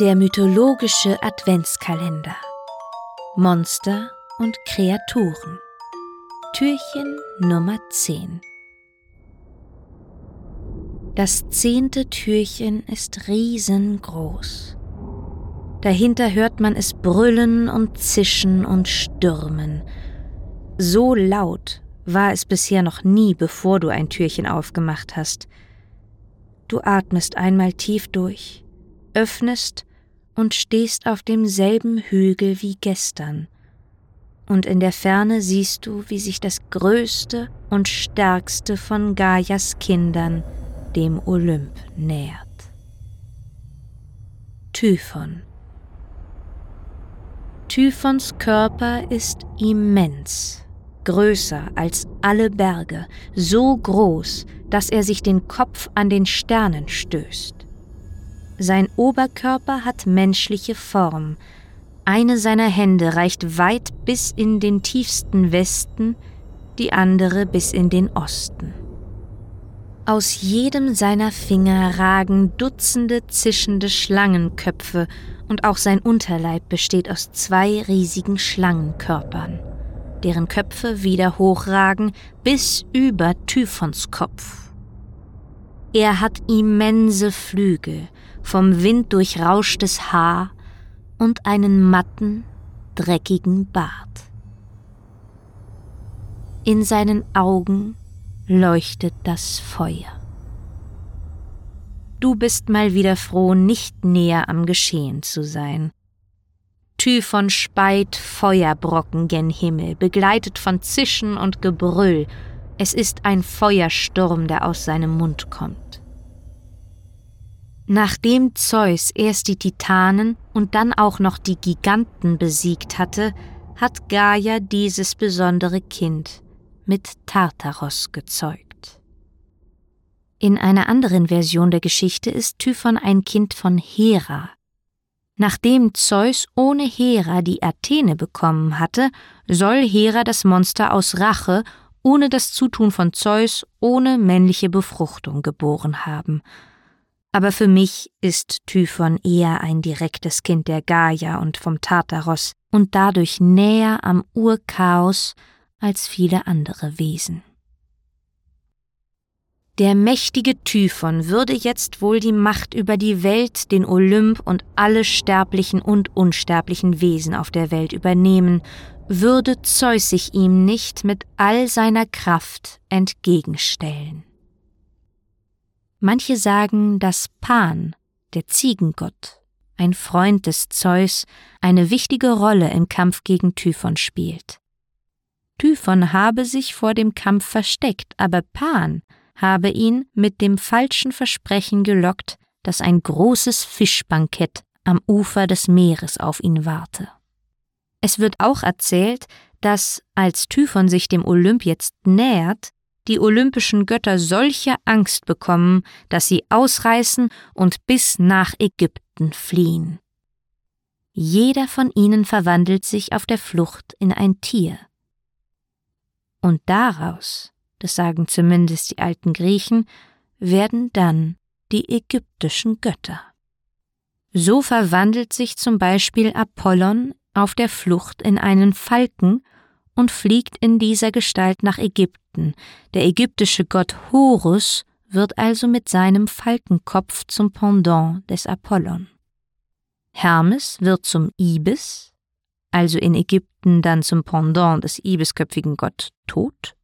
Der mythologische Adventskalender. Monster und Kreaturen. Türchen Nummer 10. Das zehnte Türchen ist riesengroß. Dahinter hört man es brüllen und zischen und stürmen. So laut war es bisher noch nie, bevor du ein Türchen aufgemacht hast. Du atmest einmal tief durch, öffnest und stehst auf demselben Hügel wie gestern. Und in der Ferne siehst du, wie sich das größte und stärkste von Gaias Kindern dem Olymp nähert. Typhon Typhons Körper ist immens, größer als alle Berge, so groß, dass er sich den Kopf an den Sternen stößt. Sein Oberkörper hat menschliche Form. Eine seiner Hände reicht weit bis in den tiefsten Westen, die andere bis in den Osten. Aus jedem seiner Finger ragen Dutzende zischende Schlangenköpfe und auch sein Unterleib besteht aus zwei riesigen Schlangenkörpern, deren Köpfe wieder hochragen bis über Typhons Kopf. Er hat immense Flügel, vom Wind durchrauschtes Haar und einen matten, dreckigen Bart. In seinen Augen leuchtet das Feuer. Du bist mal wieder froh, nicht näher am Geschehen zu sein. Typhon speit Feuerbrocken gen Himmel, begleitet von Zischen und Gebrüll. Es ist ein Feuersturm, der aus seinem Mund kommt. Nachdem Zeus erst die Titanen und dann auch noch die Giganten besiegt hatte, hat Gaia dieses besondere Kind mit Tartaros gezeugt. In einer anderen Version der Geschichte ist Typhon ein Kind von Hera. Nachdem Zeus ohne Hera die Athene bekommen hatte, soll Hera das Monster aus Rache ohne das Zutun von Zeus ohne männliche Befruchtung geboren haben – aber für mich ist Typhon eher ein direktes Kind der Gaia und vom Tartaros und dadurch näher am Urchaos als viele andere Wesen. Der mächtige Typhon würde jetzt wohl die Macht über die Welt, den Olymp und alle sterblichen und unsterblichen Wesen auf der Welt übernehmen, würde Zeus sich ihm nicht mit all seiner Kraft entgegenstellen. Manche sagen, dass Pan, der Ziegengott, ein Freund des Zeus, eine wichtige Rolle im Kampf gegen Typhon spielt. Typhon habe sich vor dem Kampf versteckt, aber Pan habe ihn mit dem falschen Versprechen gelockt, dass ein großes Fischbankett am Ufer des Meeres auf ihn warte. Es wird auch erzählt, dass, als Typhon sich dem Olymp jetzt nähert, die olympischen Götter solche Angst bekommen, dass sie ausreißen und bis nach Ägypten fliehen. Jeder von ihnen verwandelt sich auf der Flucht in ein Tier. Und daraus, das sagen zumindest die alten Griechen, werden dann die ägyptischen Götter. So verwandelt sich zum Beispiel Apollon auf der Flucht in einen Falken und fliegt in dieser Gestalt nach Ägypten. Der ägyptische Gott Horus wird also mit seinem Falkenkopf zum Pendant des Apollon. Hermes wird zum Ibis, also in Ägypten dann zum Pendant des ibisköpfigen Gott Tod.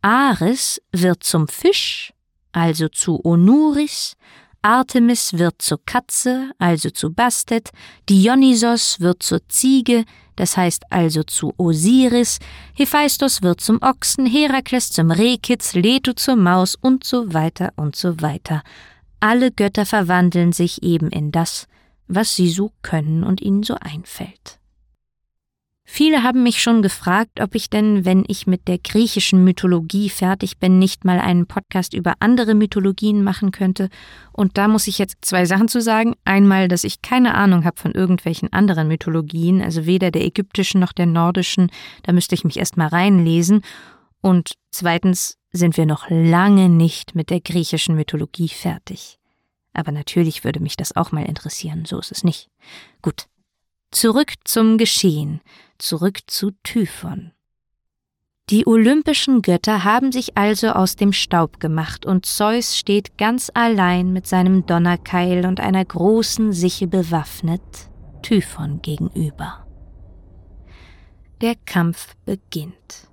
Ares wird zum Fisch, also zu Onuris, Artemis wird zur Katze, also zu Bastet, Dionysos wird zur Ziege, das heißt also zu Osiris, Hephaistos wird zum Ochsen, Herakles zum Rehkitz, Leto zur Maus und so weiter und so weiter. Alle Götter verwandeln sich eben in das, was sie so können und ihnen so einfällt. Viele haben mich schon gefragt, ob ich denn, wenn ich mit der griechischen Mythologie fertig bin, nicht mal einen Podcast über andere Mythologien machen könnte. Und da muss ich jetzt zwei Sachen zu sagen. Einmal, dass ich keine Ahnung habe von irgendwelchen anderen Mythologien, also weder der ägyptischen noch der nordischen. Da müsste ich mich erst mal reinlesen. Und zweitens sind wir noch lange nicht mit der griechischen Mythologie fertig. Aber natürlich würde mich das auch mal interessieren, so ist es nicht. Gut. Zurück zum Geschehen, zurück zu Typhon. Die olympischen Götter haben sich also aus dem Staub gemacht, und Zeus steht ganz allein mit seinem Donnerkeil und einer großen Sichel bewaffnet Typhon gegenüber. Der Kampf beginnt.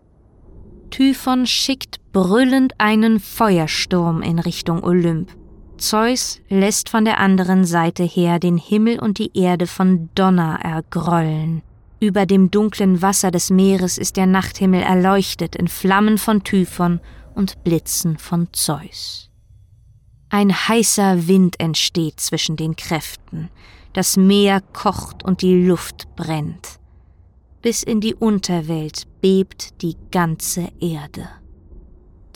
Typhon schickt brüllend einen Feuersturm in Richtung Olymp. Zeus lässt von der anderen Seite her den Himmel und die Erde von Donner ergrollen. Über dem dunklen Wasser des Meeres ist der Nachthimmel erleuchtet in Flammen von Typhon und Blitzen von Zeus. Ein heißer Wind entsteht zwischen den Kräften, das Meer kocht und die Luft brennt. Bis in die Unterwelt bebt die ganze Erde.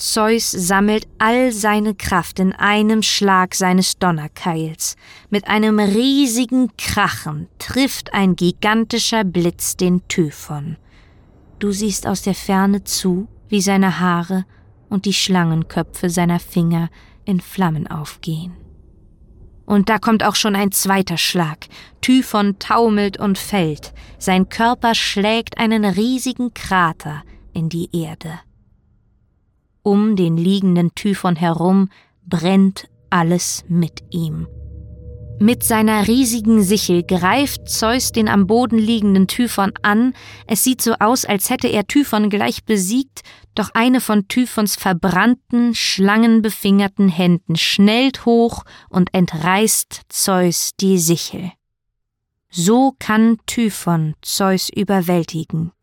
Zeus sammelt all seine Kraft in einem Schlag seines Donnerkeils. Mit einem riesigen Krachen trifft ein gigantischer Blitz den Typhon. Du siehst aus der Ferne zu, wie seine Haare und die Schlangenköpfe seiner Finger in Flammen aufgehen. Und da kommt auch schon ein zweiter Schlag. Typhon taumelt und fällt. Sein Körper schlägt einen riesigen Krater in die Erde. Um den liegenden Typhon herum brennt alles mit ihm. Mit seiner riesigen Sichel greift Zeus den am Boden liegenden Typhon an. Es sieht so aus, als hätte er Typhon gleich besiegt, doch eine von Typhons verbrannten, schlangenbefingerten Händen schnellt hoch und entreißt Zeus die Sichel. So kann Typhon Zeus überwältigen.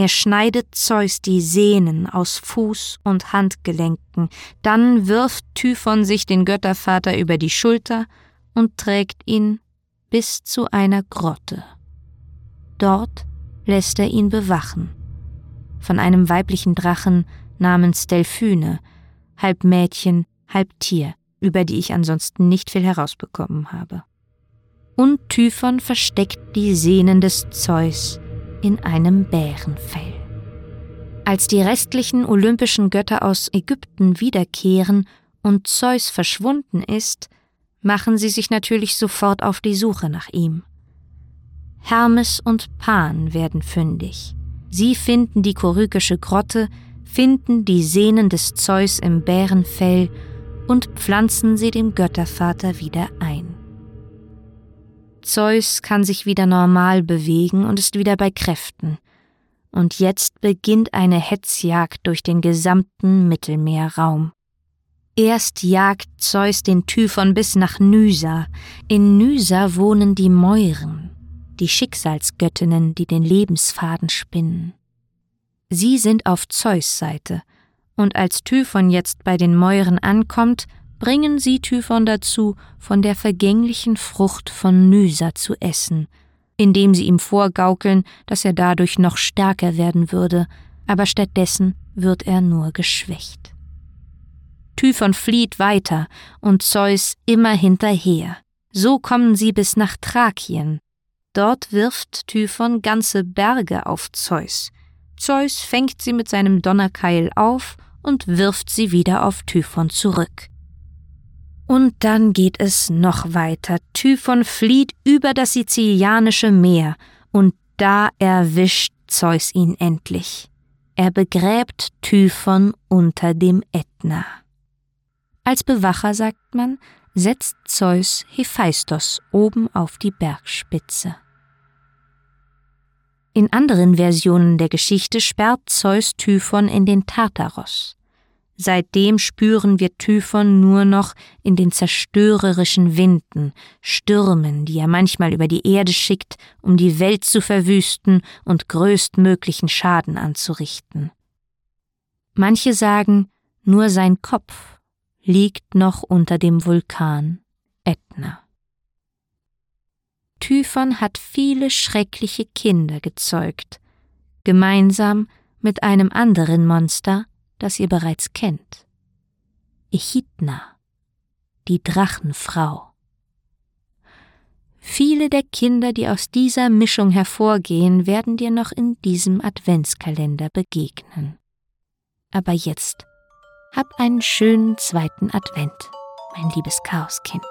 Er schneidet Zeus die Sehnen aus Fuß und Handgelenken, dann wirft Typhon sich den Göttervater über die Schulter und trägt ihn bis zu einer Grotte. Dort lässt er ihn bewachen. Von einem weiblichen Drachen namens Delphyne, halb Mädchen, halb Tier, über die ich ansonsten nicht viel herausbekommen habe. Und Typhon versteckt die Sehnen des Zeus in einem Bärenfell. Als die restlichen olympischen Götter aus Ägypten wiederkehren und Zeus verschwunden ist, machen sie sich natürlich sofort auf die Suche nach ihm. Hermes und Pan werden fündig. Sie finden die korykische Grotte, finden die Sehnen des Zeus im Bärenfell und pflanzen sie dem Göttervater wieder ein. Zeus kann sich wieder normal bewegen und ist wieder bei Kräften. Und jetzt beginnt eine Hetzjagd durch den gesamten Mittelmeerraum. Erst jagt Zeus den Typhon bis nach Nysa. In Nysa wohnen die Mäuren, die Schicksalsgöttinnen, die den Lebensfaden spinnen. Sie sind auf Zeus Seite, und als Typhon jetzt bei den Mäuren ankommt, bringen sie Typhon dazu, von der vergänglichen Frucht von Nysa zu essen, indem sie ihm vorgaukeln, dass er dadurch noch stärker werden würde, aber stattdessen wird er nur geschwächt. Typhon flieht weiter und Zeus immer hinterher. So kommen sie bis nach Thrakien. Dort wirft Typhon ganze Berge auf Zeus. Zeus fängt sie mit seinem Donnerkeil auf und wirft sie wieder auf Typhon zurück. Und dann geht es noch weiter. Typhon flieht über das sizilianische Meer, und da erwischt Zeus ihn endlich. Er begräbt Typhon unter dem Ätna. Als Bewacher, sagt man, setzt Zeus Hephaistos oben auf die Bergspitze. In anderen Versionen der Geschichte sperrt Zeus Typhon in den Tartaros. Seitdem spüren wir Typhon nur noch in den zerstörerischen Winden, Stürmen, die er manchmal über die Erde schickt, um die Welt zu verwüsten und größtmöglichen Schaden anzurichten. Manche sagen, nur sein Kopf liegt noch unter dem Vulkan Ätna. Typhon hat viele schreckliche Kinder gezeugt, gemeinsam mit einem anderen Monster, das ihr bereits kennt. Echidna, die Drachenfrau. Viele der Kinder, die aus dieser Mischung hervorgehen, werden dir noch in diesem Adventskalender begegnen. Aber jetzt hab einen schönen zweiten Advent. mein liebes Chaoskind.